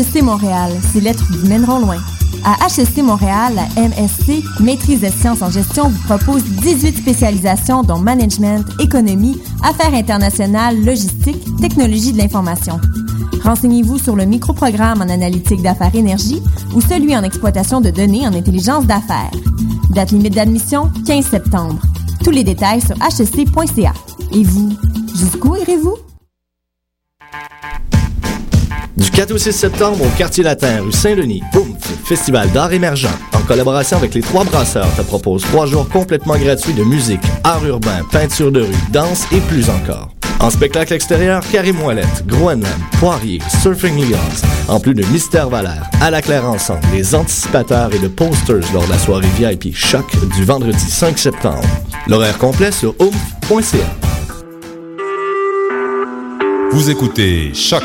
HSC Montréal, ces lettres vous mèneront loin. À HSC Montréal, la MSC, Maîtrise des sciences en gestion, vous propose 18 spécialisations dont management, économie, affaires internationales, logistique, technologie de l'information. Renseignez-vous sur le microprogramme en analytique d'affaires énergie ou celui en exploitation de données en intelligence d'affaires. Date limite d'admission, 15 septembre. Tous les détails sur hsc.ca. Et vous, jusqu'où irez-vous? 4 au 6 septembre au Quartier Latin, rue Saint-Denis, Oomph, Festival d'art émergent, en collaboration avec les Trois Brasseurs, te propose trois jours complètement gratuits de musique, art urbain, peinture de rue, danse et plus encore. En spectacle extérieur, Carrie Moellette, Groenland, Poirier, Surfing Lions, en plus de Mystère Valère, À la Claire Ensemble, les anticipateurs et de posters lors de la soirée VIP Choc du vendredi 5 septembre. L'horaire complet sur oomph.ca. Vous écoutez Choc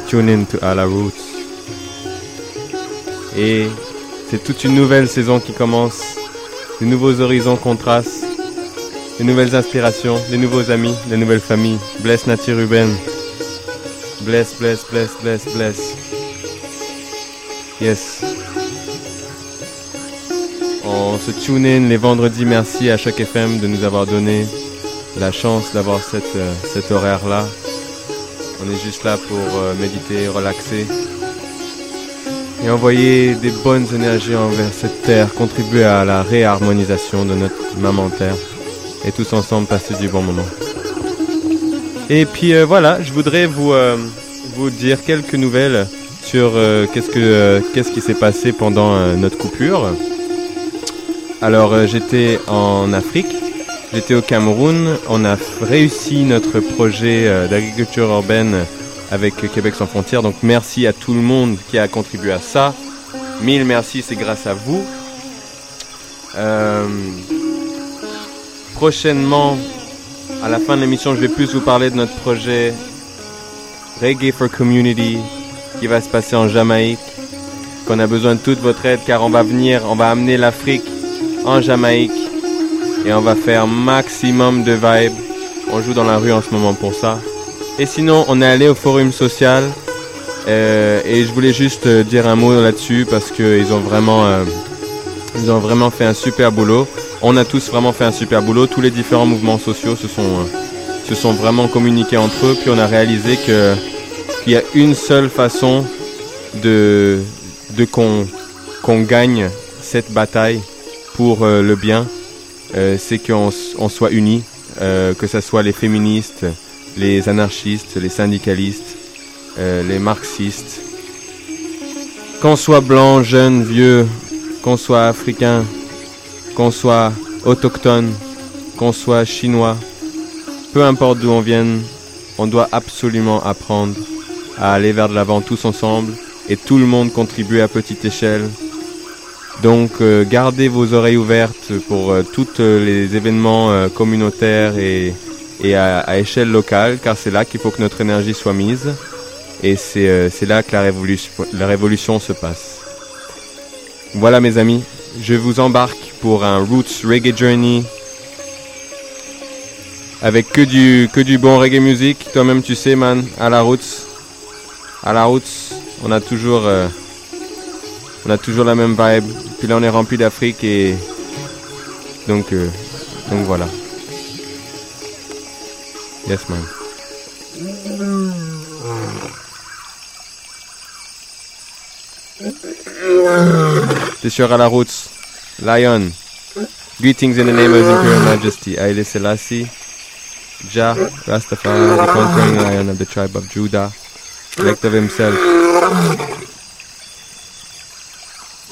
tune in to À la Roots. Et c'est toute une nouvelle saison qui commence, de nouveaux horizons qu'on trace, de nouvelles inspirations, des nouveaux amis, de nouvelles familles. Bless Nati Ruben. Bless, bless, bless, bless, bless. Yes. On se tune in les vendredis. Merci à chaque FM de nous avoir donné la chance d'avoir cette, euh, cet horaire-là. On est juste là pour euh, méditer, relaxer et envoyer des bonnes énergies envers cette terre, contribuer à la réharmonisation de notre maman terre et tous ensemble passer du bon moment. Et puis euh, voilà, je voudrais vous, euh, vous dire quelques nouvelles sur qu'est-ce que qu'est-ce qui s'est passé pendant notre coupure. Alors j'étais en Afrique, j'étais au Cameroun, on a réussi notre projet euh, d'agriculture urbaine avec Québec sans frontières. Donc merci à tout le monde qui a contribué à ça. Mille merci, c'est grâce à vous. Euh, prochainement, à la fin de l'émission, je vais plus vous parler de notre projet Reggae for Community qui va se passer en Jamaïque. Qu'on a besoin de toute votre aide car on va venir, on va amener l'Afrique en Jamaïque et on va faire maximum de vibes. On joue dans la rue en ce moment pour ça. Et sinon, on est allé au forum social euh, et je voulais juste euh, dire un mot là-dessus parce qu'ils ont vraiment, euh, ils ont vraiment fait un super boulot. On a tous vraiment fait un super boulot. Tous les différents mouvements sociaux se sont, se sont vraiment communiqués entre eux. Puis on a réalisé que qu'il y a une seule façon de, de qu'on qu'on gagne cette bataille pour le bien, c'est qu'on soit unis, euh, que ce soit les féministes, les anarchistes, les syndicalistes, euh, les marxistes, qu'on soit blanc, jeune, vieux, qu'on soit africain, qu'on soit autochtone, qu'on soit chinois, peu importe d'où on vienne, on doit absolument apprendre à aller vers de l'avant tous ensemble et tout le monde contribue à petite échelle. Donc euh, gardez vos oreilles ouvertes pour euh, tous euh, les événements communautaires et, à, échelle locale car c'est là qu'il faut que notre énergie soit mise et c'est là que la révolution, se passe. Voilà mes amis, je vous embarque pour un Roots Reggae Journey avec que du, que du bon reggae music. Toi-même tu sais man, à la Roots. à la route, on a toujours, on a toujours la même vibe. Puis là, on est rempli d'Afrique et donc, euh, donc voilà. Yes, man. Route, Lion. Greetings in the name of His Imperial Majesty, Haile Selassie, Jah, Rastafari, the conquering lion of the tribe of Judah, elect of himself.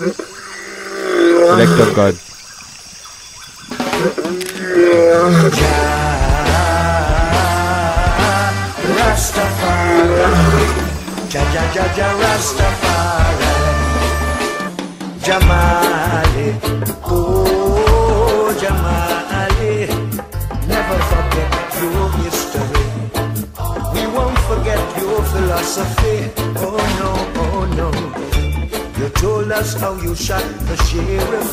Elect of God. Ja Ja Ja Ja Rastafari, Jamali, oh Jamali, never forget your history. We won't forget your philosophy. Oh no, oh no. You told us how you shot the sheriff.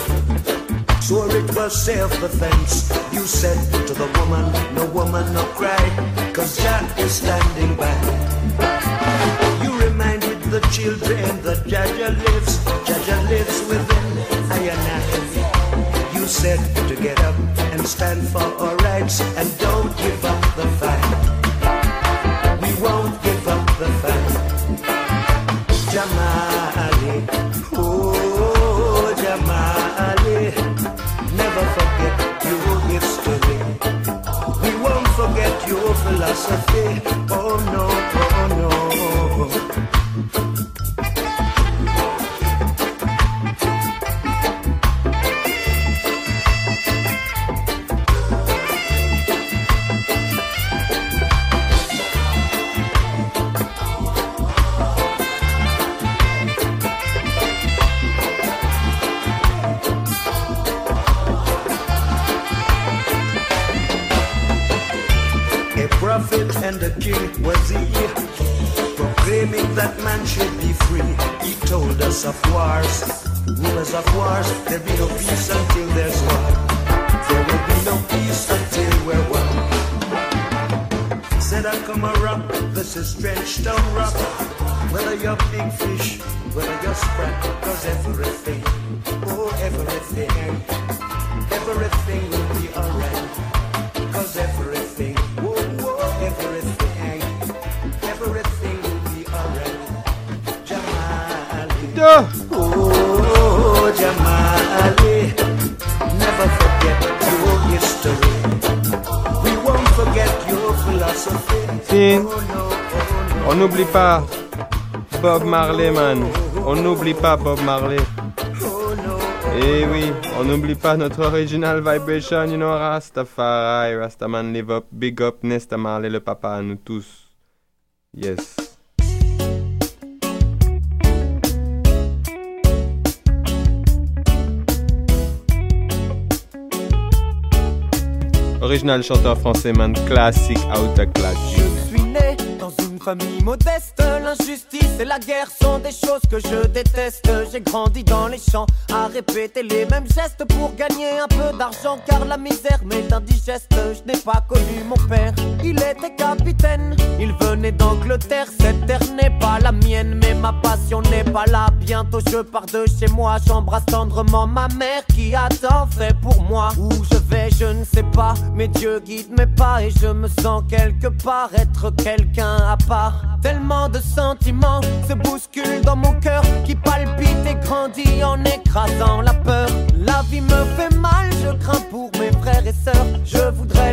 Swore it was self-defense. You said to the woman, no woman, no cry, cause Jah is standing by. You reminded the children that Jaja lives, Jaja lives within I and I. You said to get up and stand for our rights and don't give up the fight. Your philosophy. And the king was he, proclaiming that man should be free. He told us of wars, rumors of wars. There'll be no peace until there's war. There will be no peace until we're one. Said I come a rock, this is trench town rock. Whether you're big fish, whether you're sprat, cause everything, oh everything, everything will be alright. Cause everything, Oh, never forget your history. We won't forget your philosophy. On n'oublie pas Bob Marley, man. On n'oublie pas Bob Marley. Eh oui, on n'oublie pas notre original vibration, you know, Rastafari, Rastaman live up, big up, Nesta Marley, le papa nous tous. Yes. Original chanteur français, man, classique, out of classique. Famille modeste. L'injustice et la guerre sont des choses que je déteste. J'ai grandi dans les champs à répéter les mêmes gestes pour gagner un peu d'argent. Car la misère m'est indigeste. Je n'ai pas connu mon père, il était capitaine. Il venait d'Angleterre, cette terre n'est pas la mienne. Mais ma passion n'est pas là. Bientôt je pars de chez moi. J'embrasse tendrement ma mère qui a tant fait pour moi. Où je vais, je ne sais pas. Mais Dieu guide mes pas et je me sens quelque part être quelqu'un à Tellement de sentiments se bousculent dans mon cœur qui palpite et grandit en écrasant la peur. La vie me fait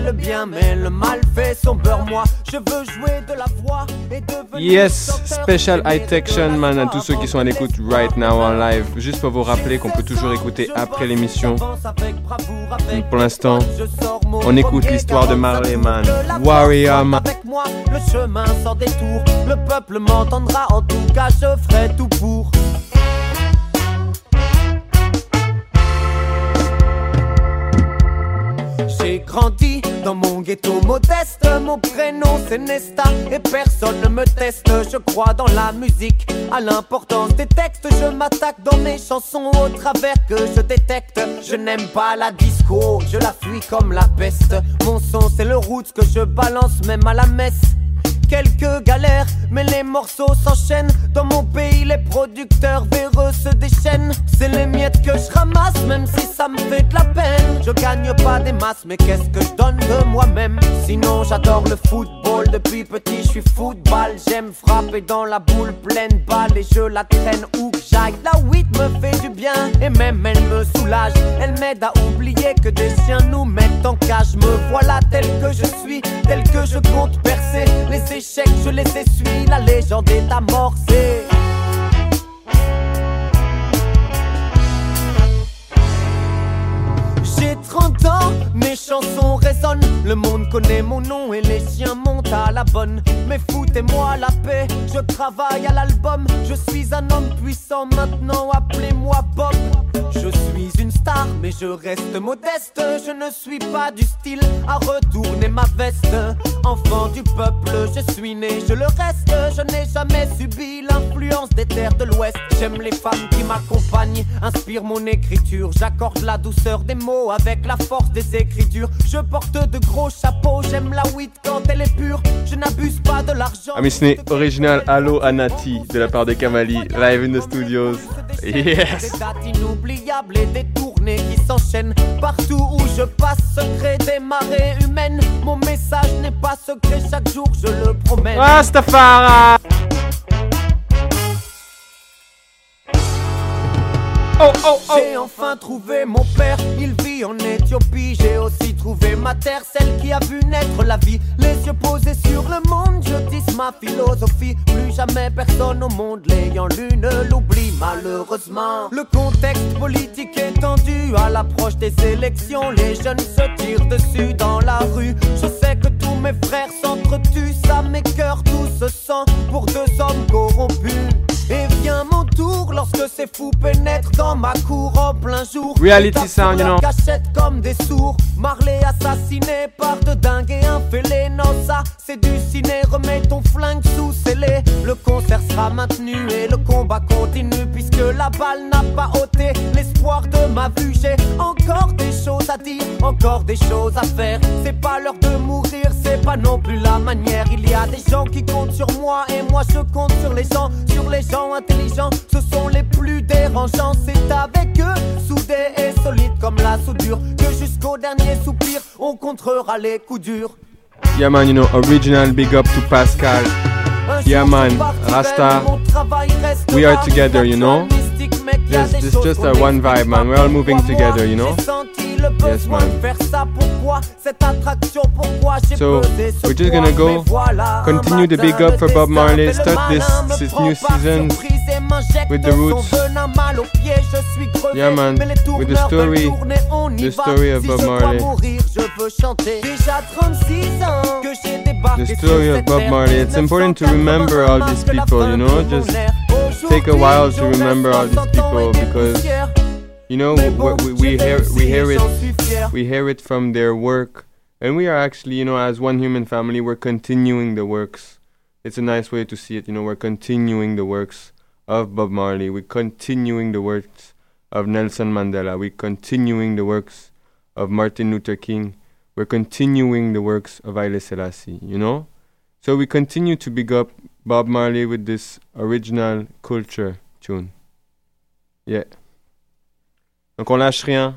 le bien, mais le mal fait son beurre. Moi, je veux jouer de la voix et devenir Yes, special high de section la man à tous ceux qui sont à l'écoute right now en live. Juste pour vous rappeler qu'on peut toujours écouter après l'émission. Pour l'instant, on écoute l'histoire de Marley Man. Warrior Man. Avec moi, le chemin sans détour. Le peuple m'entendra, en tout cas, je ferai tout pour. Dans mon ghetto modeste. Mon prénom c'est Nesta et personne ne me teste. Je crois dans la musique, à l'importance des textes. Je m'attaque dans mes chansons au travers que je détecte. Je n'aime pas la disco, je la fuis comme la peste. Mon son c'est le roots que je balance même à la messe. Quelques galères, mais les morceaux s'enchaînent. Dans mon pays, les producteurs véreux se déchaînent. C'est les miettes que je ramasse, même si ça me fait de la peine. Je gagne pas des masses, mais qu'est-ce que je donne de moi-même? Sinon, j'adore le football. Depuis petit, je suis football. J'aime frapper dans la boule pleine balle et je la traîne où j'aille. La 8 me fait du bien et même elle me soulage. Elle m'aide à oublier que des chiens nous mettent en cage. Me voilà tel que je suis, tel que je compte percer. Je les essuie. La légende est amorcée. J'ai 30 ans, mes chansons résonnent. Le monde connaît mon nom et les chiens montent à la bonne. Mais foutez-moi la paix, je travaille à l'album. Je suis un homme puissant maintenant, appelez-moi Bob. Je suis une star, mais je reste modeste. Je ne suis pas du style à retourner ma veste. Enfant du peuple, je suis né, je le reste. Je n'ai jamais subi l'Ouest. J'aime les femmes qui m'accompagnent, inspire mon écriture. J'accorde la douceur des mots avec la force des écritures. Je porte de gros chapeaux, j'aime la weed quand elle est pure. Je n'abuse pas de l'argent. Ami Sné, original Allo Anati de la part de Kamali, live in the studios. Yes! Des dates inoubliables et des tournées qui s'enchaînent partout où je passe. Secret des marées humaines. Mon message n'est pas secret, chaque jour je le promène. Rastafari! Oh oh oh! J'ai enfin trouvé mon père, il vit en Éthiopie. J'ai aussi trouvé ma terre, celle qui a vu naître la vie. Les yeux posés sur le monde, je dis ma philosophie. Plus jamais personne au monde l'ayant lu ne l'oublie, malheureusement. Le contexte politique est tendu à l'approche des élections. Les jeunes se tirent dessus dans la rue. Je sais que tous mes frères s'entretuent, ça m'écœure tout ce sang pour deux hommes corrompus. Et vient mon tour lorsque ces fous pénètrent dans ma cour en plein jour. Reality sound, you know. cachette comme des sourds. Marley assassiné par de dingues et un fêlé. Non, ça, c'est du ciné. Remets ton flingue sous scellé. Le concert sera maintenu et le combat continue. Puisque la balle n'a pas ôté l'espoir de ma vue. J'ai encore des choses à dire, encore des choses à faire. C'est pas l'heure de mourir, c'est pas non plus la manière. Il y a des gens qui comptent sur moi et moi je compte sur les gens, sur les gens intelligents. Ce sont les plus dérangeants. C'est avec eux, soudés et solides comme la soudure, que jusqu'au dernier soupir, on contrera les coups durs. Yeah man, you know, original big up to Pascal. Yeah, man. Rasta. We are together, you know? this choses just a one vibe, man. We're all moving together, you know? J'ai senti le Yes, man. de faire ça. Pourquoi cette attraction Pourquoi j'ai So, we're just gonna go continue the big up for Bob Marley. Start this- this new season surprise et m'injecte with the roots. venin mal aux pieds. Je suis crevé, Yeah, man. With the story- tourner, on y the story of Bob Marley. mourir, je veux chanter. Déjà 36 ans que j'ai débarqué The story of Bob. Marley. It's important to remember all these people, you know. Just take a while to remember all these people because you know we, we, we hear we hear it we hear it from their work, and we are actually you know as one human family we're continuing the works. It's a nice way to see it. You know we're continuing the works of Bob Marley. We're continuing the works of Nelson Mandela. We're continuing the works of Martin Luther King. We're continuing the works of Haile Selassie. You know. So we continue to big up Bob Marley with this original culture tune. Yeah. Donc on lâche rien.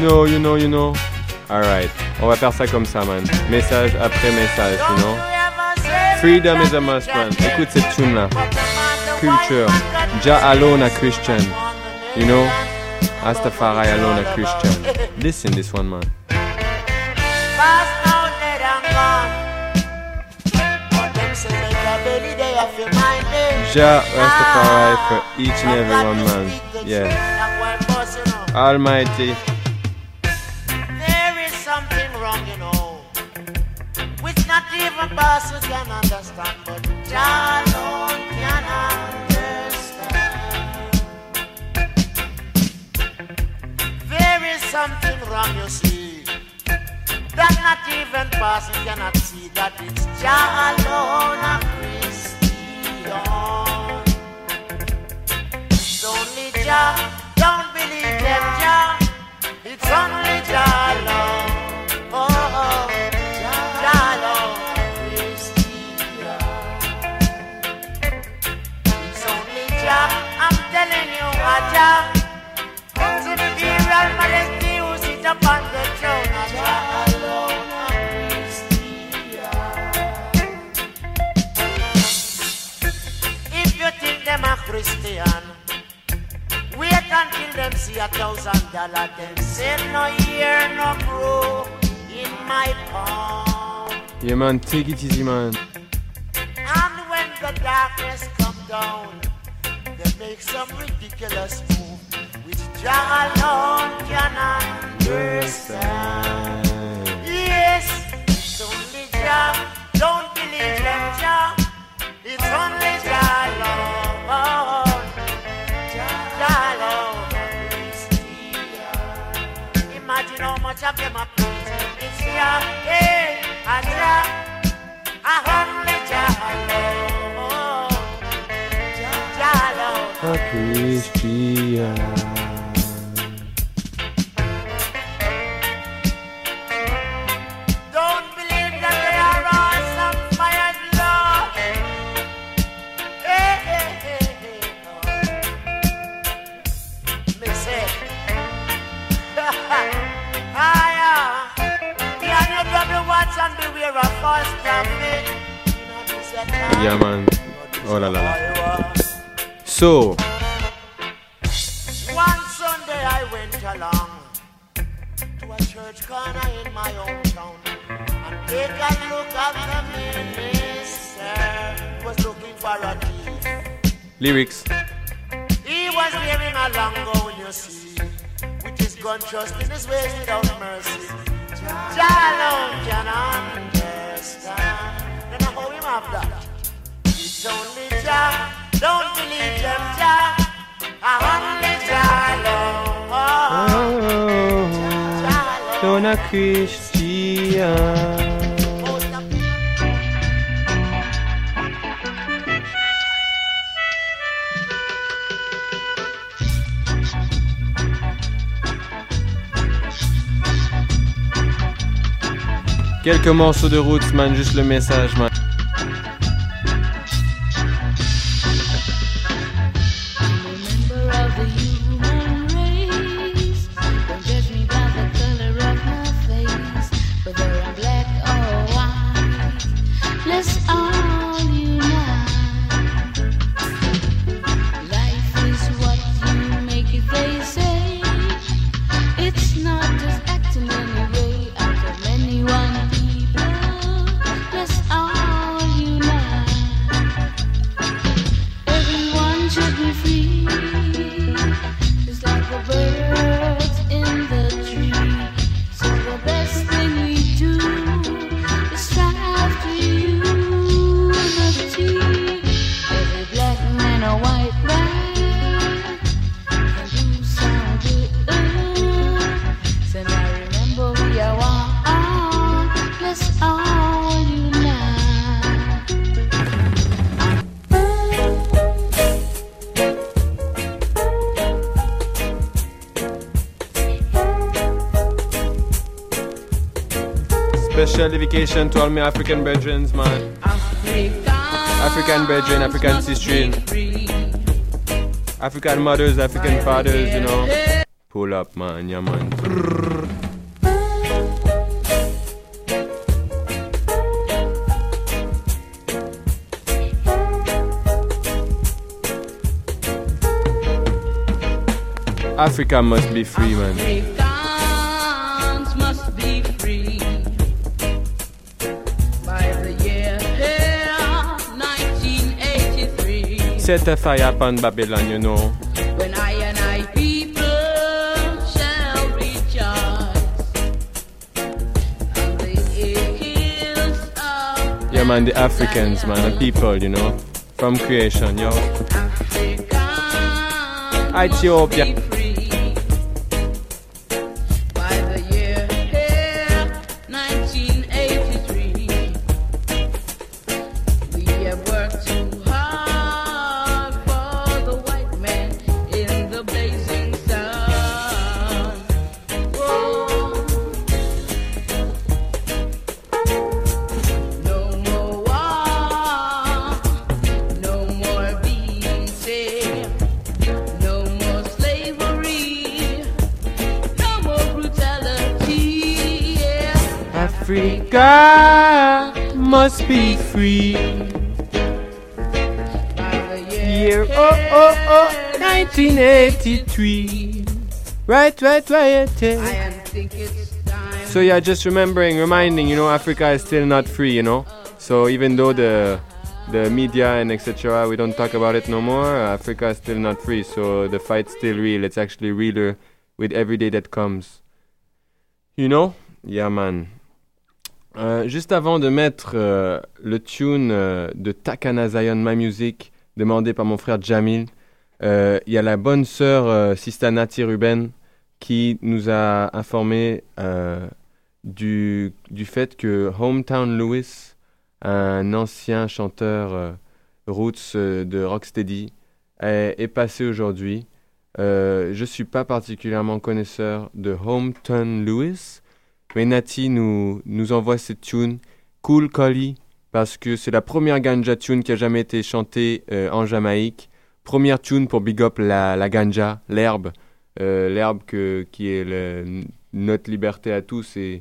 You know, you know, you know. Alright, on va faire ça comme ça, man. Message après message, you know. Freedom is a must, man. Écoute cette tune là. Culture. Ja alone a Christian. You know? Astafari alone a Christian. Listen this one, man. Ja Rastafari for each and every one, man. Yeah. Almighty. Not even person can understand, but Jah alone can understand. There is something wrong, you see, that not even person cannot see that it's Jah alone a Christian. It's only Jah, don't believe them, Jah. It's only you, Jah. Who's imperial majesty who sits upon the throne, Jah Christian. If you think them a Christian, Wait until them see a thousand dollar, then say no year no grow in my palm. Yeah, man, take it easy, man. And when the darkness come down, they make some ridiculous Jah alone. Yes, it's only Jah, don't believe them, Jah. It's only Jah alone. Jah alone. Imagine how much. It's Jah, Jah, only. Jah alone. Christian. And beware of false prophet? Yeah, man. Oh la la la. So, One Sunday I went along to a church corner in my hometown and take a look at the minister. Was looking for a thief. lyrics. He was wearing a long gown, you see, with his gun thrust in his waist without mercy. It's only Jah, don't believe them, Jah. I only Jah alone. Oh, a Christian. Quelques morceaux de roots, man, juste le message, man. salvation to all my African brethren, man. Africa, African brethren, African sisters. African mothers, African fathers, you know. Pull up, man, yeah, man. Africa must be free, man. Set a fire upon Babylon, you know. When I and I people shall rejoice the hills of Yeah, man, the Africans, man, the people, you know, from creation, yo. Ethiopia. Free. Year oh oh oh 1983. Right, right, right. yeah. So yeah, just remembering, reminding, you know, Africa is still not free, you know. So even though the the media and etc. we don't talk about it no more, Africa is still not free. So the fight's still real. It's actually realer with every day that comes. You know? Yeah, man. Euh, juste avant de mettre euh, le tune euh, de Takana Zion My Music, demandé par mon frère Jamil, il y a la bonne sœur euh, Sista Nati Ruben qui nous a informé du, fait que Hometown Lewis, un ancien chanteur roots de Rocksteady, est, est passé aujourd'hui. Je suis pas particulièrement connaisseur de Hometown Lewis, mais Nati nous, nous envoie cette tune, Cool Collie, parce que c'est la première ganja tune qui a jamais été chantée euh, en Jamaïque. Première tune pour big up la, ganja, l'herbe, euh, l'herbe qui est notre liberté à tous et,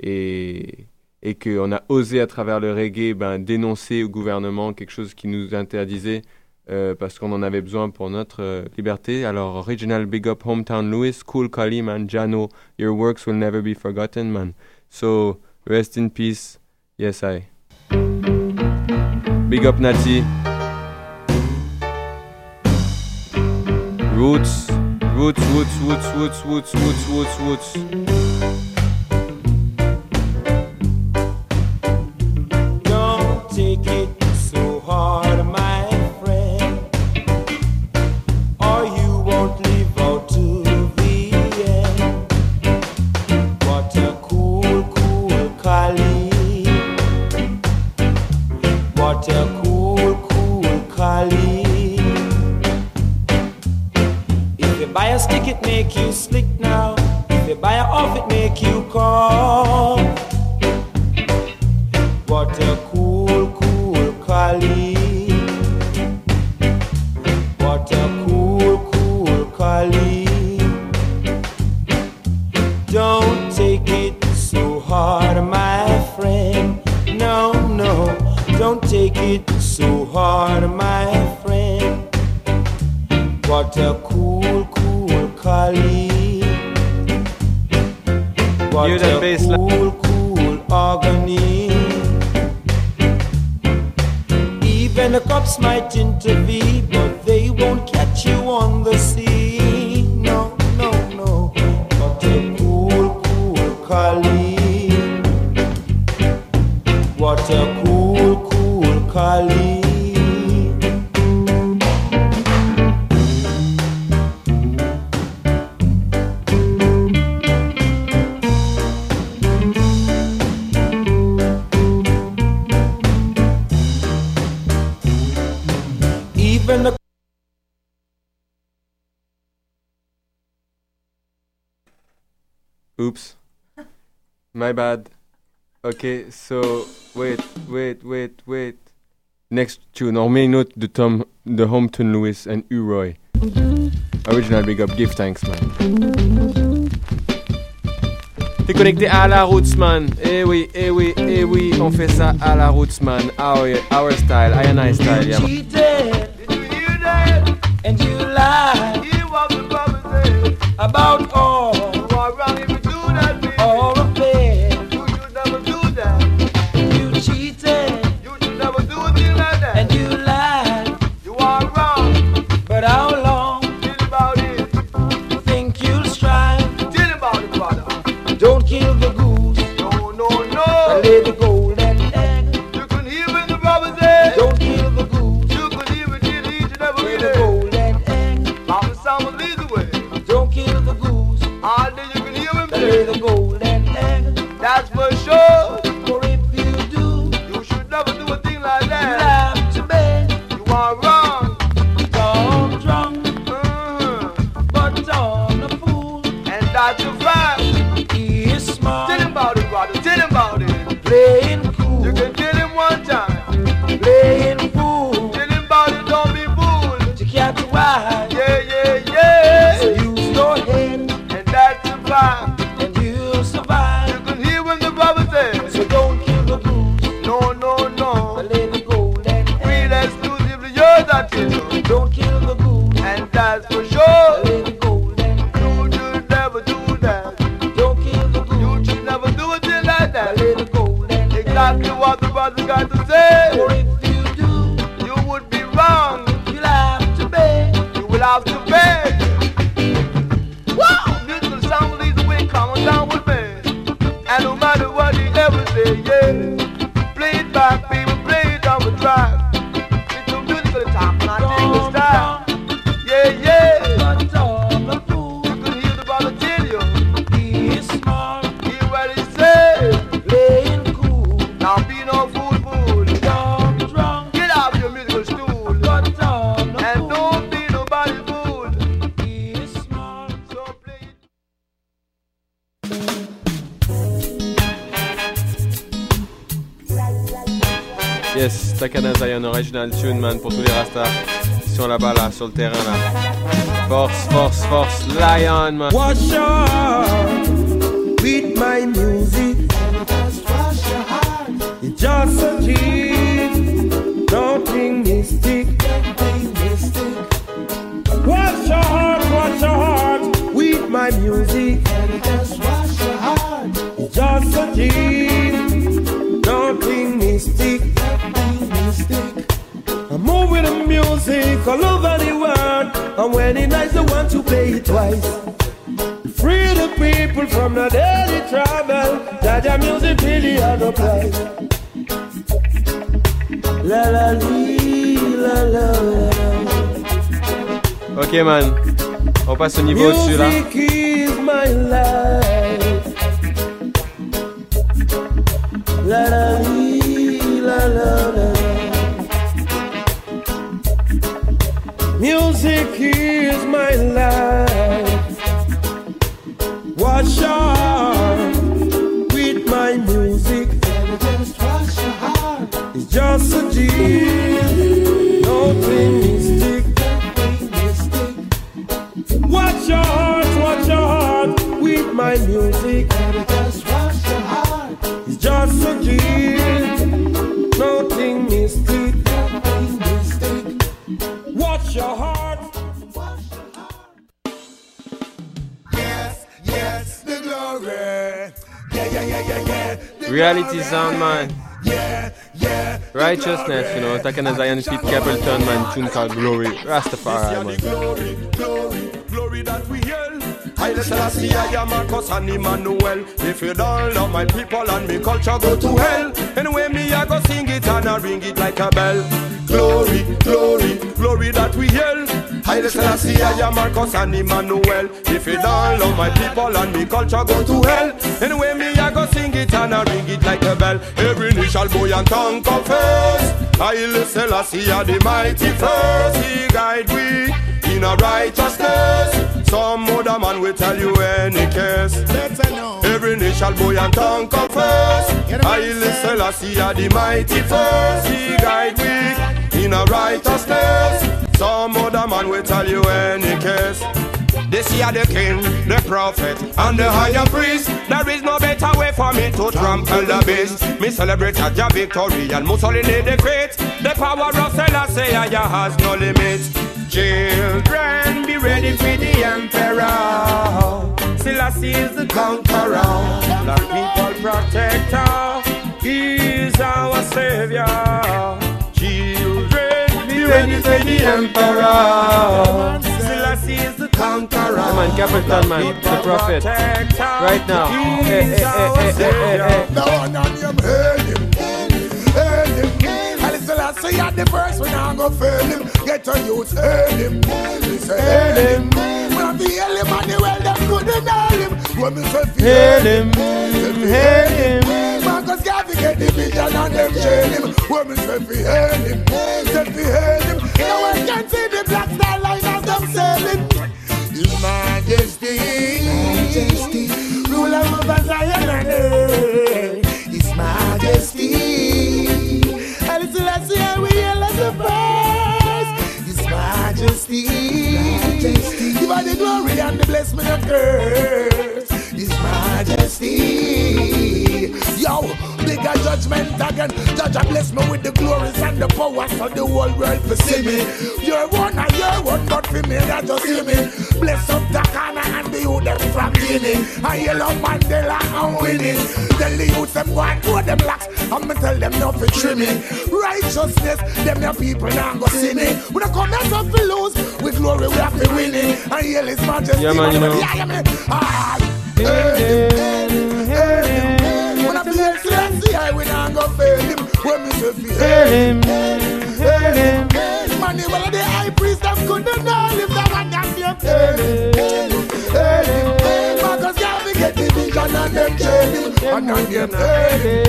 et, et qu'on a osé à travers le reggae ben, dénoncer au gouvernement quelque chose qui nous interdisait euh, parce qu'on en avait besoin pour notre euh, liberté. Alors, original Big Up Hometown Louis, Cool Kali, man, Jano, your works will never be forgotten, man. So, rest in peace. Yes, I. Big Up Nati. Roots, roots, roots, roots, roots, roots, roots, roots, roots. Don't take it make you slick now. If you buy off, it make you calm. What a cool, cool collie. What a cool, cool collie. Don't take it so hard, my friend. No, no, don't take it so hard, my bass cool, cool agony. Even the cops might intervene, but My bad. Okay, so wait, wait, wait, wait. Next tune, on remet une de Tom, de Hometown Lewis and U-Roy. Original Big Up, give thanks, man. T'es connecté à la Roots, man. Eh oui, eh oui, eh oui, on fait ça à la Roots, man. Our, our style, I and I style, yeah, man. cheated, and you lied. for Original Tune, man, pour tous les rastas qui sont là-bas, là, sur le terrain, là. Force, force, force, Lion, man. And when it nice, I want to play it twice. Free the people from the daily trouble. That your music really has no price. La la lee, la la la. Ok, man. On passe au niveau au-dessus, là. You know. Takana Zion Pete Capleton, man. Tune called Glory. Rastafari, man. glory, glory, glory that we hail. Haile Selassie, I am Marcus and Emmanuel. If you don't love my people and me culture, go to hell. Anyway, me I go sing it and I ring it like a bell. Glory, glory, glory that we hail. Haile Selassie, I am Marcus and Emmanuel. If you don't love my people and me culture, go to hell. Anyway, me I go sing it and I ring it like a bell. Every knee shall bow and tongue confess. Haile Selassie, are the mighty first. He guide we in a righteousness. Some other man will tell you any case. Every knee shall bow and tongue confess. Haile Selassie are the mighty first. He guide we in a righteousness. Some other man will tell you any case. This year the king, the prophet, and the higher priest. There is no better way for me to trample the beast. Me celebrate Jah victory and Mussolini the great. The power of Selassie has no limit. Children, be ready for the emperor. Selassie is the conqueror, the people protector. He is our savior. Be ready for the emperor. Selassie is the conqueror. Yeah, man, Capleton, man. The prophet. Right now. Hey, hey, hey, hey, hey, hey, hey. Now on on him, hail him, hail him. Haile Selassie at the first, we now go fail him. Get a youth, hail him, say hail him. We have to hail him and the well them couldn't hail him. When me say Hail him, hail him, him. Marcus Garvey get the vision and them shame him. Me say fi hail him, say fi hail him. Now I can see the black star line as them sailing. His Majesty, Majesty, ruler over Zion and earth. His Majesty, and Celestia we hail as the first. His Majesty, Majesty, give her the glory and the blessing of curse. His Majesty, yo, bigger judgment again. Judge and bless me with the glories and the powers of the whole world for see me. You're one and you're one, but for me, I just see me. Bless up Takana and the youth them from Guinea. And yellow Mandela and winning. Tell the youth them go and throw them locks. I'ma tell them not to trim me. Righteousness, them your people now go see me. We don't come here to lose. With glory we have to win it. And yell his majesty. Yeah, man, you know. Yeah, yeah, man. Ah, hail him, hail him. When I be Selassie, I will not go fail him. When me say fi hail him, hail him. Man, well, the high priest couldn't know if that one can be hail him, hail him. Marcus Garvey get the vision and them chain him. And on them hail him,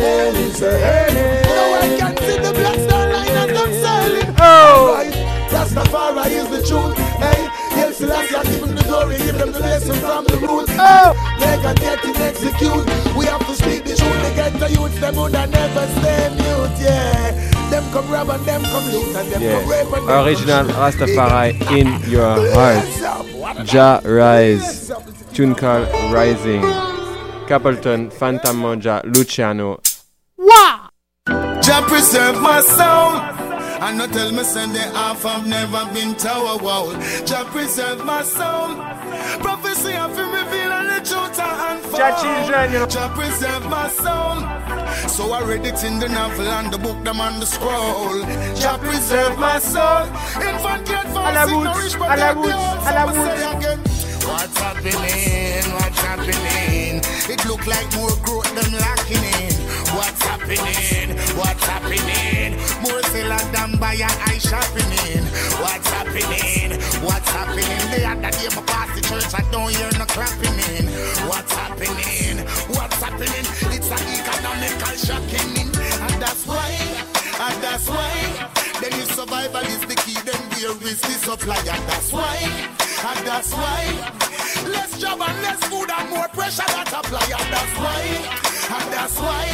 hail him. Now I can see the black star line and them sailing. Oh! Rastafari is the truth. Hey, give him the glory, give them the lesson from the root. Oh, they can get it execute. We have to speak the truth. They get the youth, them would never stay mute. Yeah, them come rob and them come loot and them come rape and them Original come shoot. Rastafari in your heart. Jah Rise. Tune called Rising. Capleton, Fantan Mojah, Luciano. Jah preserve my soul. And not tell me Sunday half I've never been tower wall. Jah preserve my soul. Prophecy of him reveal and the truth I unfold. Jah children, you know. Jah preserve my soul. So I read it in the novel and the book them on the scroll. Jah preserve my soul. Infant yet À la false route, nourish à la but route, à la again. What's happening? What's happening? It look like more growth them lacking in. What's happening? What's happening? More sell and damn buy and I shopping in. What's happening? What's happening? The other day my pass the church I don't hear no clapping in. What's happening? What's happening? It's an economical shocking in. And that's why, and that's why. Then if survival is the key, then where is the supply? And that's why, and that's why. Less job and less food and more pressure that apply. And that's why, and that's why.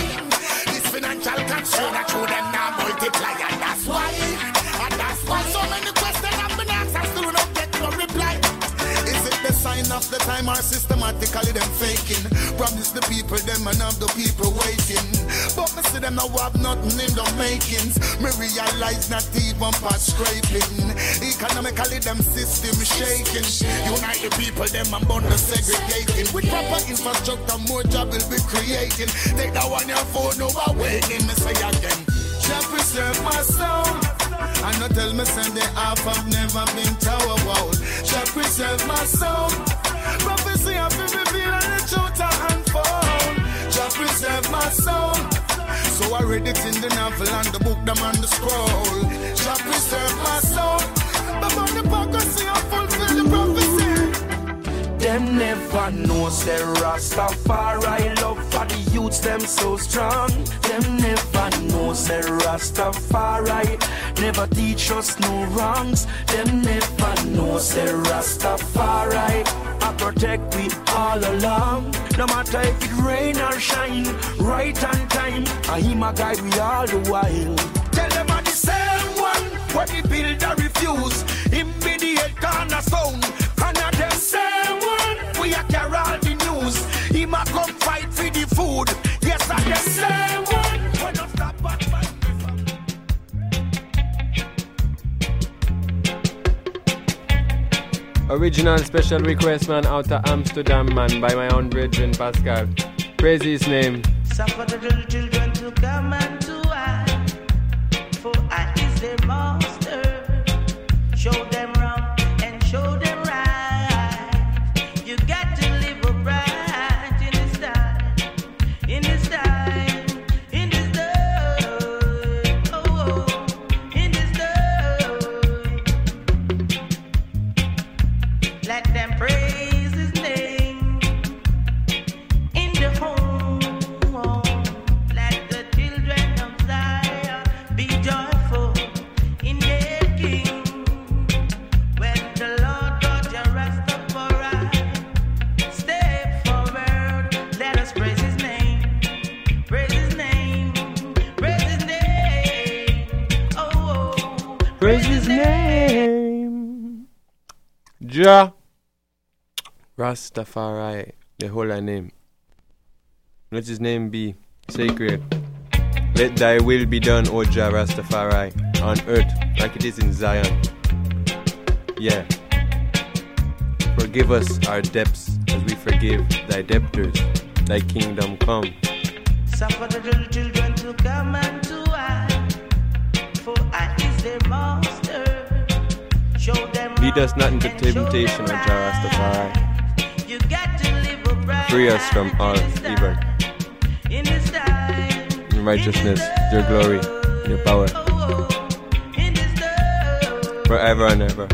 This financial constraint that them now multiply. And that's why, and that's why. So many of the time are systematically them faking? Promise the people them and have the people waiting. But me see them now have nothing in the makings. Me realize not even past scraping. Economically them system shaking. Unite the people them and bond the segregating. With proper infrastructure more job will be creating. Take that one your phone over waiting. Me say again. Shall preserve my soul. And not tell me Sunday half I've never been tower wall. Shall preserve my soul. Prophecy of him reveal and the truth I unfold. Shall preserve my soul. So I read it in the novel and the book them on the scroll. Shall preserve my soul. But the hypocrisy I fulfill the prophecy. Them never know say Rastafari love for the youths them so strong. Them never know say Rastafari never teach us no wrongs. Them never know say Rastafari I protect we all along. No matter if it rain or shine, right on time. I him a guide we all the while. Tell them I'm the same one. When the builder refuse, him be the head cornerstone. And a them same. We a carry all the news. Him a come fight for the food. Yes, I the same one. We don't stop and fight. Original special request man out of Amsterdam man by my own brethren Pascal. Praise his name. Suffer the little children to come unto I, for I is their master. Rastafari, the whole name. Let his name be sacred. Let thy will be done, O Jah Rastafari, on earth like it is in Zion. Yeah. Forgive us our debts as we forgive thy debtors. Thy kingdom come. Suffer the little children to come unto I, for I is their master. Show them Lead us not into temptation, O Jah Rastafari. You got to live upright Free us from all evil. time. Righteousness, your glory, your power. Forever and ever.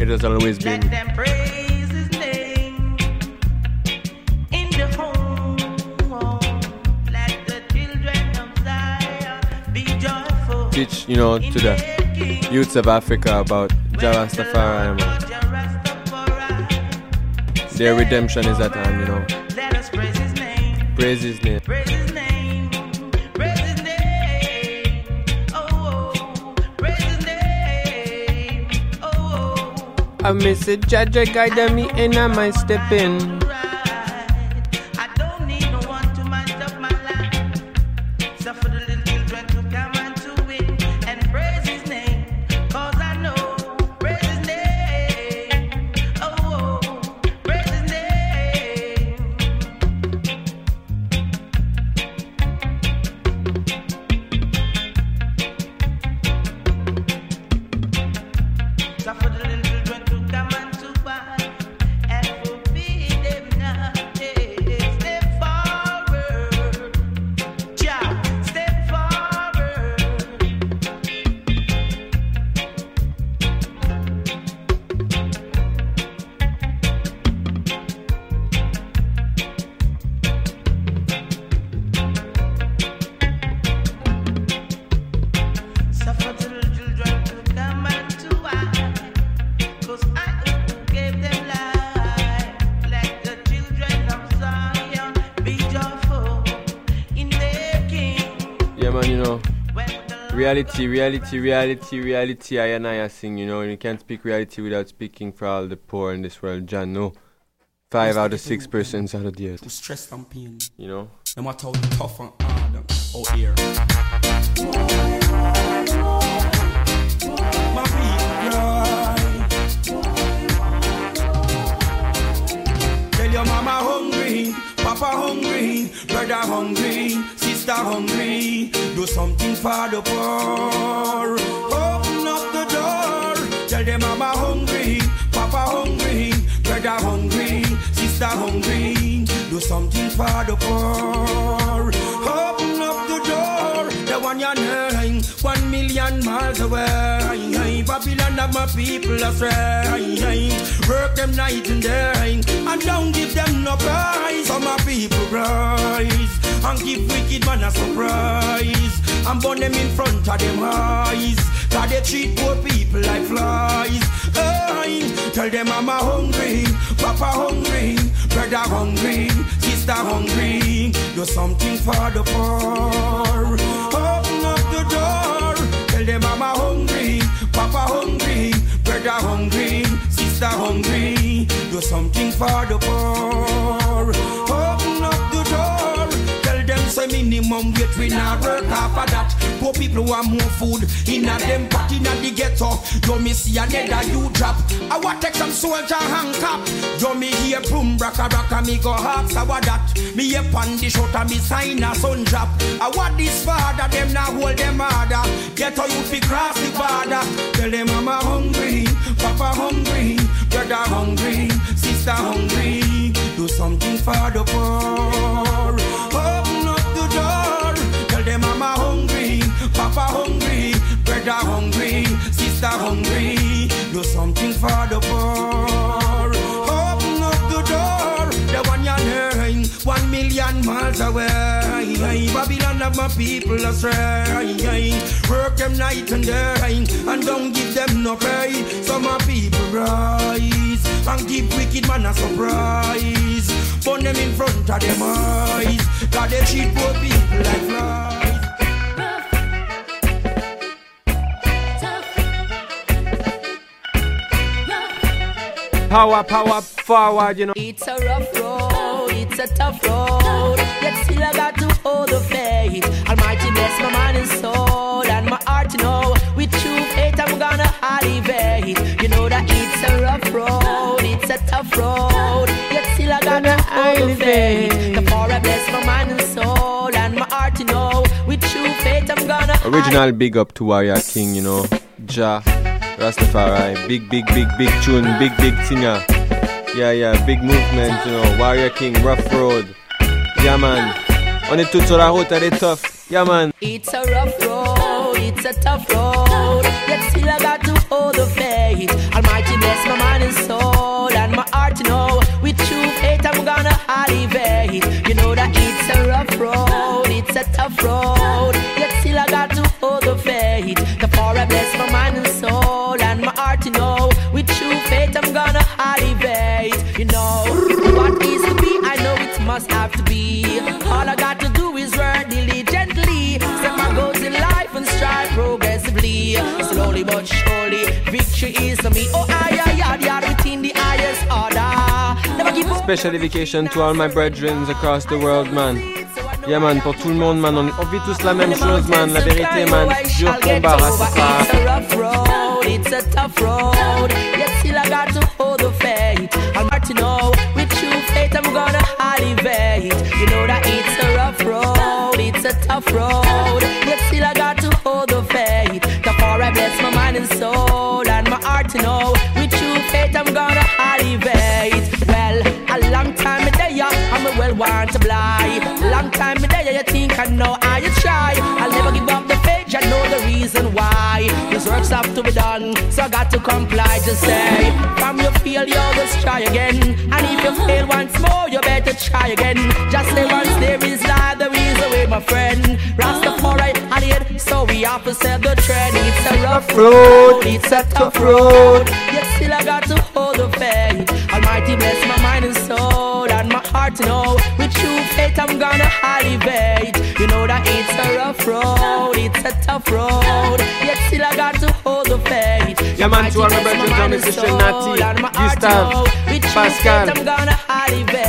It has always been. Let praise His name in the home. Let the children of Zion be joyful. Teach, you know, to the youths of Africa about Jah Rastafari. Their redemption is at hand, you know. Let us praise His name. Praise His name. Praise His name. Praise His name. Oh, oh. praise His name. Oh, I miss it, Jaja guide me in I might step in. Reality, reality, reality, reality. I and I sing, you know. and You can't speak reality without speaking for all the poor in this world. John, no. Five out of six persons out of the earth. Stress and pain. You know? No matter how tough and hard oh, out here. Something for the poor. Open up the door. Tell them mama hungry, papa hungry, brother hungry, sister hungry. Do something for the poor. Open up the door. The one you're nine, one million miles away. Babylon have my people astray. Work them night and day, and don't give them no prize. So my people rise and give wicked man a surprise. And burn them in front of them eyes. Cause they treat poor people like flies. Hey, tell them I'm hungry, papa hungry, brother hungry, sister hungry. Do something for the poor. Open up the door. Tell them I'm hungry, papa hungry, brother hungry, sister hungry. Do something for the poor. Minimum wage we not work half of that. Poor people want more food in a them pot in a the ghetto. You me see another you drop. I want take some soldier hand cap. You me hear boom braka braka me go I what that. Me hear pan the shot and me sign a sun drop. I want this father them now hold them harder. Ghetto you fi cross the border. Tell them mama hungry, papa hungry, brother hungry, sister hungry. Do something for the poor. For the poor. Open up the door. The one you're hearing, one million miles away. Babylon have my people astray. Work them night and day, and don't give them no pay. So my people rise and give wicked man a surprise. Burn them in front of them eyes. Cause they treat poor people like flies. Power, power, forward, you know. It's a rough road, it's a tough road. Yet still I got to hold the faith. Almighty bless my mind and soul and my heart, you know. With true faith, I'm gonna elevate. You know that it's a rough road, it's a tough road. Yet still I got to hold the faith. The more I bless my mind and soul and my heart, you know. With true faith, I'm gonna Original big up to Warrior King, you know. Jah, Rastafari, big, big, big, big tune, big, big singer. Yeah, yeah, big movement, you know. Warrior King, rough road. Yeah, man. On est tous sur la route, elle est tough. Yeah, man. It's a rough road, it's a tough road. Yet still I got to hold the faith. Almighty bless my mind and soul and my heart, you know. With true faith, I'm gonna elevate. You know that it's a rough road, it's a tough road. Yet still I got to hold the faith. The I bless my mind and soul Slowly but surely, victory is to me. Oh, I, I, I, I, within the highest order. Never give up. Special dedication to all my brethren across the world, man. Yeah, man, pour tout le monde, man. On, vit tous la même chose, man. La vérité, man. Dur combat, Rastafari. It's a rough road, it's a tough road. Yet still I got to hold the faith. I'm hard to know. With true faith, I'm gonna elevate. You know that it's a rough road, it's a tough road. Have to be done, so I got to comply. Just say, from your failure, just try again. And if you fail once more, you better try again. Just say once there is life, there is a way, my friend. Rastafari, I did, so we have to set the trend. It's a rough road, it's a tough road. Yet still I got to hold the faith. Almighty bless my mind and soul and my heart to know. With true faith, I'm gonna elevate. You know that it's a rough road, it's a tough road. Yet still I got to hold the faith. Yeah, man, to all my brethren, John, Mr. Nati, Gustav, Pascal.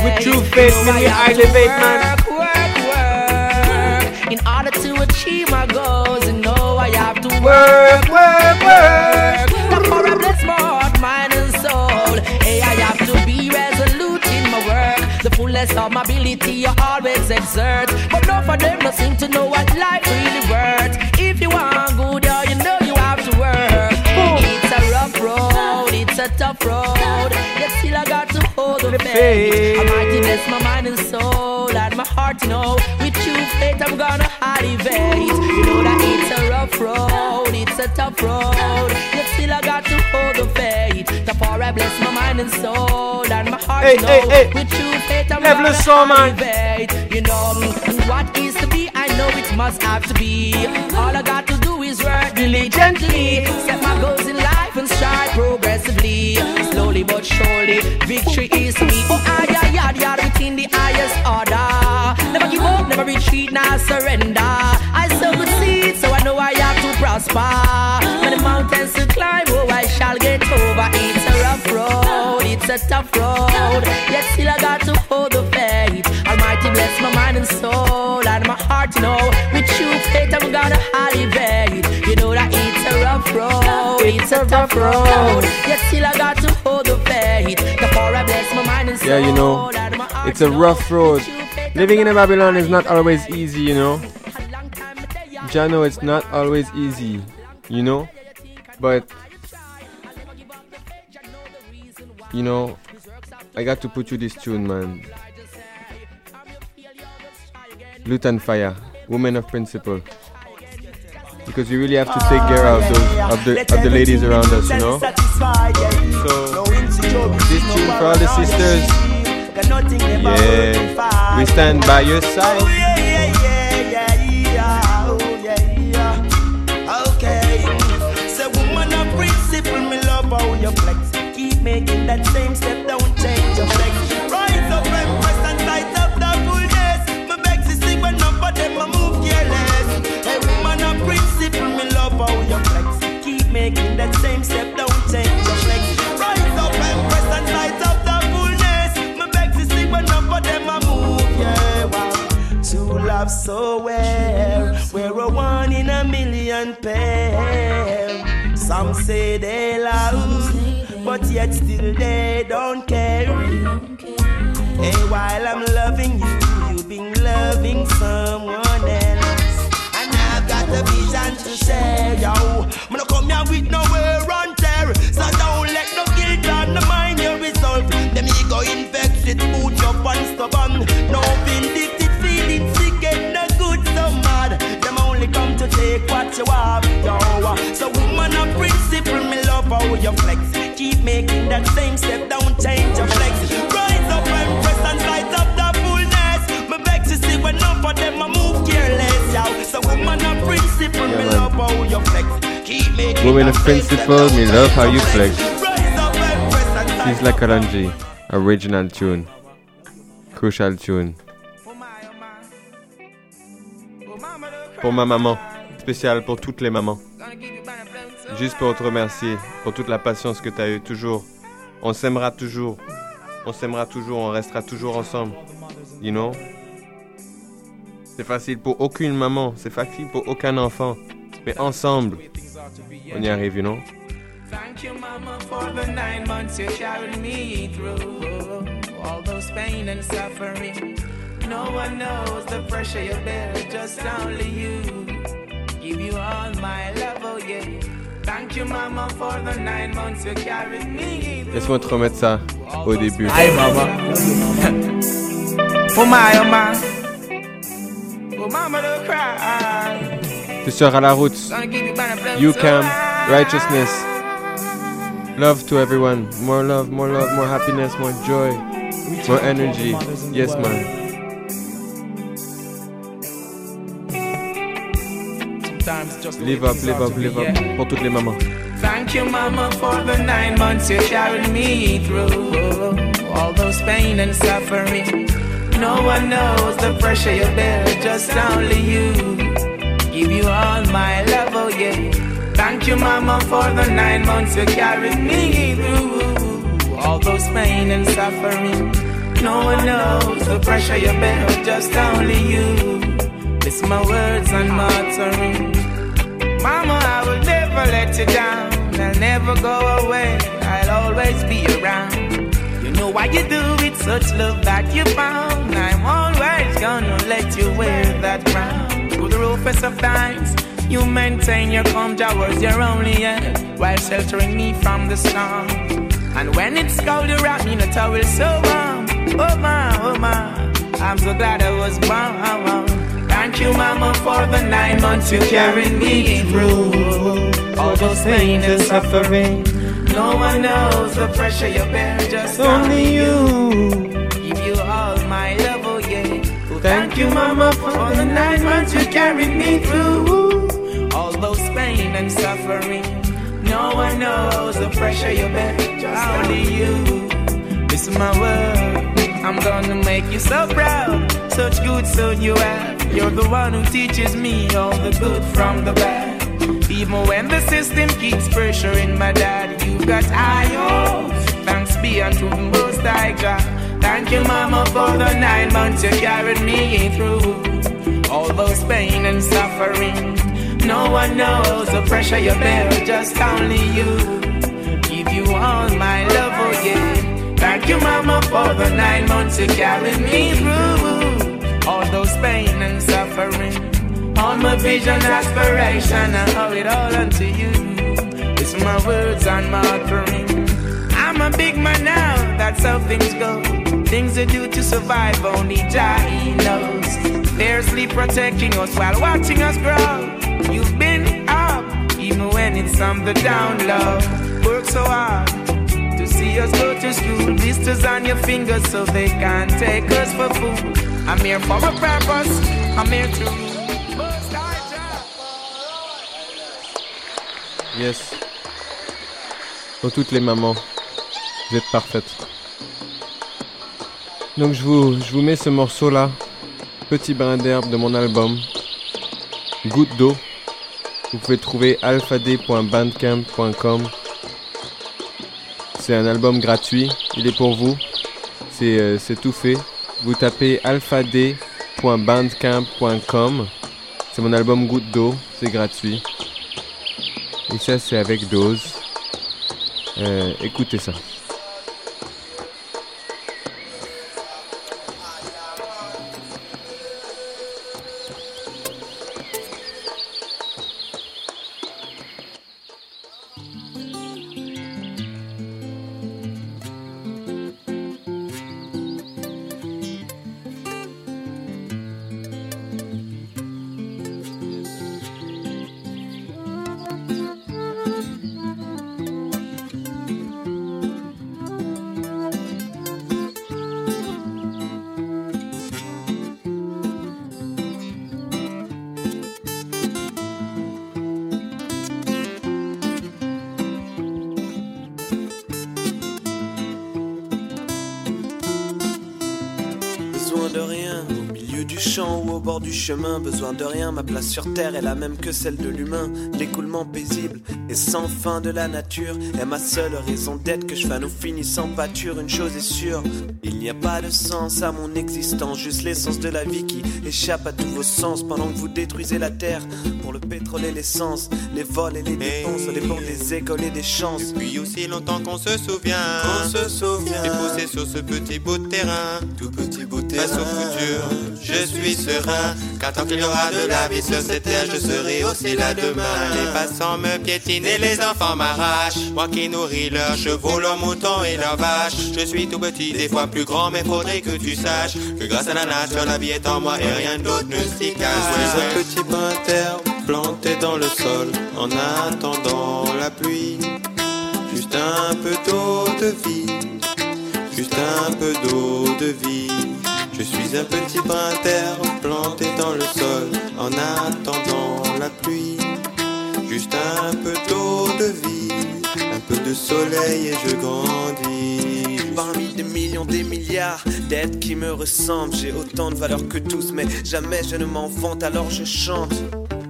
With true faith, me, we elevate, man. Work, work. work. In order to achieve my goals, you know I have to work, work, work. Therefore, I bless my heart, mind, and soul. Hey, I have to be resolute in my work. The fullest of my ability, I always exert. But none of them don't seem to know what life really worth. Faith. Almighty bless my mind and soul and my heart, you know. With true faith, I'm gonna elevate. You know that it's a rough road, it's a tough road. Yet still I got to hold the faith. Therefore I bless my mind and soul and my heart, Hey, you know. hey, hey. With true faith, I'm Lève gonna son, man. elevate. You know what is to be, I know it must have to be. All I got to do is work diligently. Set my goals in life and strive progressively. Slowly but surely, victory now surrender. I sow good seeds, so I know I have to prosper. Many mountains to climb, oh, I shall get over. It's a rough road, it's a tough road. Yet still I got to hold the faith. Almighty bless my mind and soul and my heart, you know. With true faith, I'm gonna elevate. You know that it's a rough road, it's a tough road. Yet still I got to hold the faith. Therefore I bless my mind and soul. Yeah, you know, it's a rough road. Living in a Babylon is not always easy, you know. Jano, it's not always easy, you know. But, you know, I got to put you this tune, man. Lutan Fyah, Woman of Principle. Because you really have to take care of those of the of the ladies around us, you know. So this tune for all the sisters. Yeah, we stand by your oh, side. Oh, okay. Say woman of principle, me love how you flex. Keep making that same step, don't change your flex. Rise up, empress, and sight up the full days. Me beg to see, but none of them a move careless. Hey, woman of principle, me love how you flex. Keep making that same step, So somewhere. We're a one in a million pair. Some say they love, but yet still they don't care. Hey, while I'm loving you, you've been loving someone else. And I've got a vision to share, yo. I'm not come here with nowhere on tear. So don't let no guilt on the mind your resolve. Them ego infects it, boot your and stubborn. No what you have, yo. So woman of principle, me love how you flex. Keep making that same step, don't change your flex. Rise up and press and light up the fullness. Me beg to see when none of them a move careless, yo. So woman of principle, me love how you flex. Keep making that of principle, me love how you flex. Rise up and press She's like Kalanji, original tune. Crucial tune. Pour ma maman, spécial pour toutes les mamans. Juste pour te remercier pour toute la patience que tu as eue toujours. On s'aimera toujours. On s'aimera toujours, on restera toujours ensemble. You know? C'est facile pour aucune maman, c'est facile pour aucun enfant. Mais ensemble, on y arrive, you know? Thank you, Mama, for the nine months you carried me through. All those pain and suffering. Just only you. Give you all my love, oh yeah. Thank you, Mama, for the nine months you carried me through. Laisse-moi te remettre ça au début. Aye, mama. Oh my, oh my. Oh mama, don't cry. Tu seras la route. Gonna give you banner blessings. You can. Righteousness. Love to everyone. More love, more love, more happiness, more joy, more energy. Yes, man. Sometimes just Live up, live up, live up. Pour toutes les mamans. Thank you, Mama, for the nine months you carried me through. All those pain and suffering. No one knows the pressure you bear, just only you. Give you all my love, oh yeah. Thank you, Mama, for the nine months you carried me through. All those pain and suffering. No one knows the pressure you bear, just only you. Listen my words and my utterance. Mama, I will never let you down. I'll never go away. I'll always be around. You know why you do it, such love that you found. I'm always gonna let you wear that crown. Through the roughest of times, you maintain your calm towards your only end while sheltering me from the storm. And when it's cold, you wrap me in a towel so warm. Oh my, oh my, I'm so glad I was born. Thank you, Mama, for the nine months you carried me through. All those pain and suffering. No one knows the pressure you bear, just only you. Give you all my love, oh yeah. Thank you, Mama, for the nine months you carried me through. All those pain and suffering. No one knows the pressure you bear, just only you. This is my word. I'm gonna make you so proud. Such good son you have. You're the one who teaches me all the good from the bad. Even when the system keeps pressuring my dad, you've got hopes. Thanks be unto the most high God. Thank you, Mama, for the nine months you carried me through. All those pain and suffering. No one knows the pressure you bear, just only you. Give you all my love, oh yeah. Thank you, Mama, for the nine months you carried me through. Vision, aspiration, I owe it all unto you. It's my words and my offering. I'm a big man now, that's how things go. Things to do to survive, only Jah knows. Fiercely protecting us while watching us grow. You've been up, even when it's on the down low. Work so hard to see us go to school. Blisters on your fingers so they can't take us for food. I'm here for a purpose, I'm here to Pour toutes les mamans, vous êtes parfaites. Donc je vous, je vous mets ce morceau-là, Petit brin d'herbe de mon album, Goutte d'eau. Vous pouvez trouver alphad.bandcamp.com. C'est un album gratuit, il est pour vous. C'est euh, tout fait. Vous tapez alphad.bandcamp.com. C'est mon album Goutte d'eau, c'est gratuit. Et ça, c'est avec Dose. Euh, écoutez ça. Besoin de rien milieu du champ ou au bord du chemin. Besoin de rien, ma place sur terre est la même que celle de l'humain. L'écoulement paisible et sans fin de la nature est ma seule raison d'être que je fais nous finissant pâture. Une chose est sûre, il n'y a pas de sens à mon existence, juste l'essence de la vie qui échappe à tous vos sens pendant que vous détruisez la terre pour le pétrole et l'essence, les vols et les dépenses au dépend des écoles et des chances. Depuis aussi longtemps qu'on se souvient, On se souvient. Poussé sur ce petit bout de terrain, tout petit bout de terrain. Face au futur, je suis serein. Car tant qu'il y aura de la vie sur cette terre, je serai aussi là demain. Les passants me piétinent les enfants m'arrachent. Moi qui nourris leurs chevaux, leurs moutons et leurs vaches. Je suis tout petit, des fois plus grand, mais faudrait que tu saches que grâce à la nature, la vie est en moi et rien d'autre ne s'y cache. Je un petit brin planté dans le sol en attendant la pluie. Juste un peu d'eau de vie, juste un peu d'eau de vie. Je suis un petit brin planté dans le sol en attendant la pluie. Juste un peu d'eau de vie, un peu de soleil et je grandis. Parmi des millions, des milliards d'êtres qui me ressemblent, j'ai autant de valeur que tous, mais jamais je ne m'en vante, alors je chante.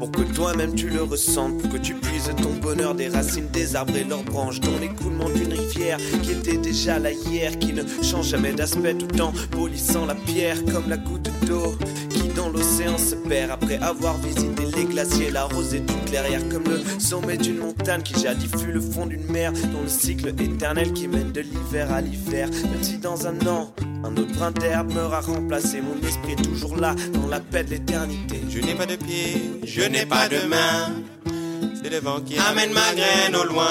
Pour que toi-même tu le ressentes, pour que tu puises ton bonheur des racines des arbres et leurs branches, dans l'écoulement d'une rivière qui était déjà là hier, qui ne change jamais d'aspect tout en polissant la pierre comme la goutte d'eau dans l'océan se perd après avoir visité les glaciers, la rosée toute clairière comme le sommet d'une montagne qui jadis fut le fond d'une mer, dont le cycle éternel qui mène de l'hiver à l'hiver, même si dans un an un autre brin d'herbe m'aura remplacé, mon esprit toujours là dans la paix de l'éternité. Je n'ai pas de pied, je n'ai pas de main. C'est qui amène ma graine au loin.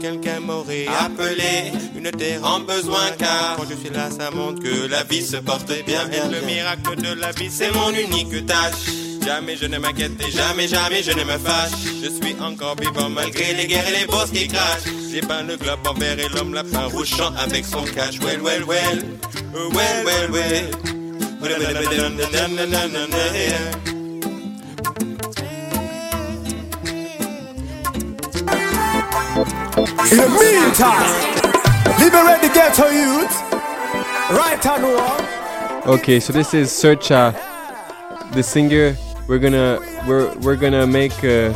Quelqu'un m'aurait appelé une terre en besoin car quand je suis là, ça montre que la vie se porte bien. bien, le miracle de la vie, c'est mon unique tâche. Jamais je ne m'inquiète et jamais, jamais je ne me fâche. Je suis encore vivant malgré les guerres et les bosses qui crachent. J'ai peint le globe en vert et l'homme la peint rouge avec son cache. Well, well, well, well, well, well. well. In the meantime, liberate the ghetto youth. Right on. Okay, so this is Searcha, the singer. We're gonna we're we're gonna make uh,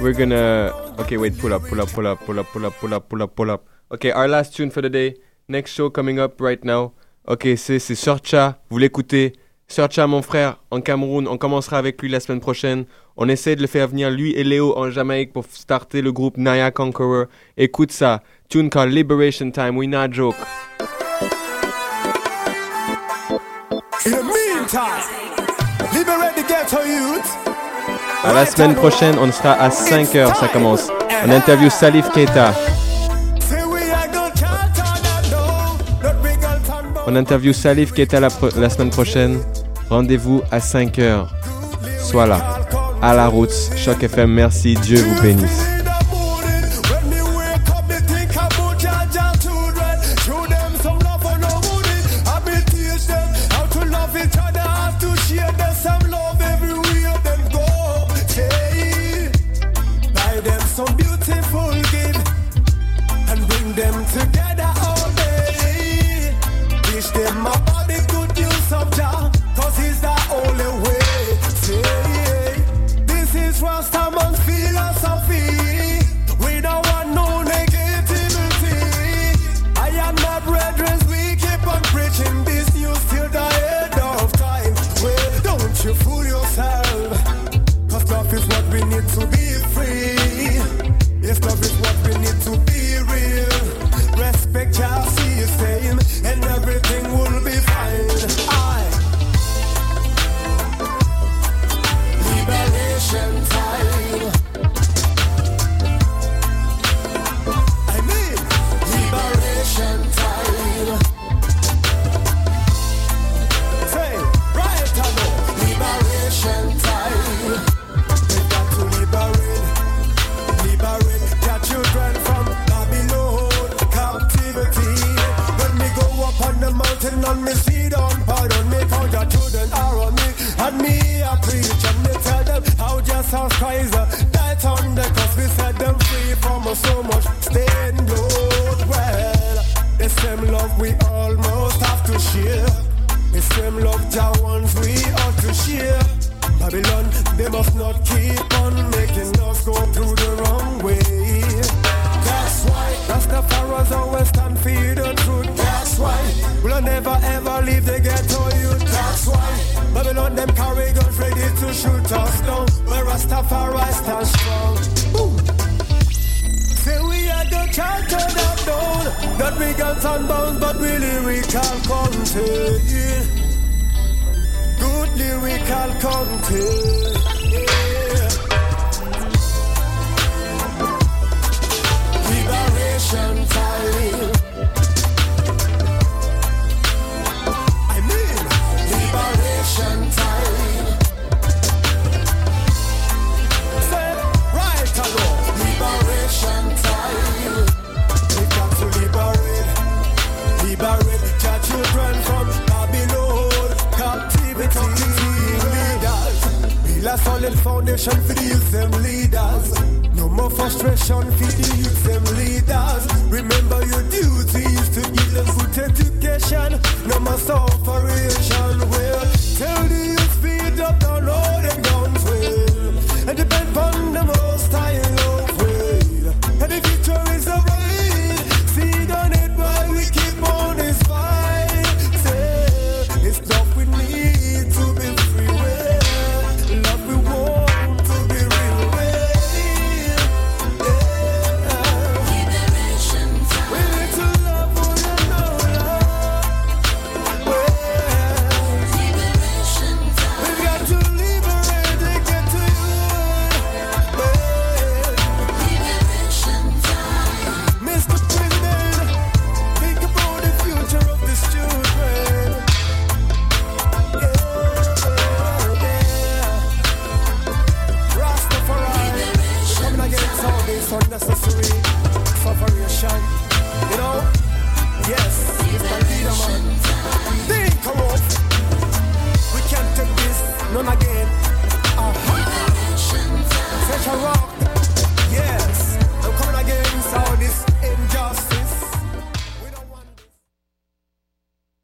we're gonna okay wait pull up pull up pull up pull up pull up pull up pull up pull up. Okay, our last tune for the day. Next show coming up right now. Ok, c'est c'est Searcha. Vous l'écoutez. Searcha, mon frère, en Cameroun. On commencera avec lui la semaine prochaine. On essaie de le faire venir lui et Léo en Jamaïque pour starter le groupe Naya Conqueror. Écoute ça. Tune called Liberation Time. We not joke. In the meantime, liberate the ghetto youth. À la semaine prochaine, on sera à 5h, ça commence. On interview Salif Keita. On interview Salif Keita la, pro- la semaine prochaine. Rendez-vous à 5h. Sois là. À la route. Choc FM, merci. Dieu vous bénisse.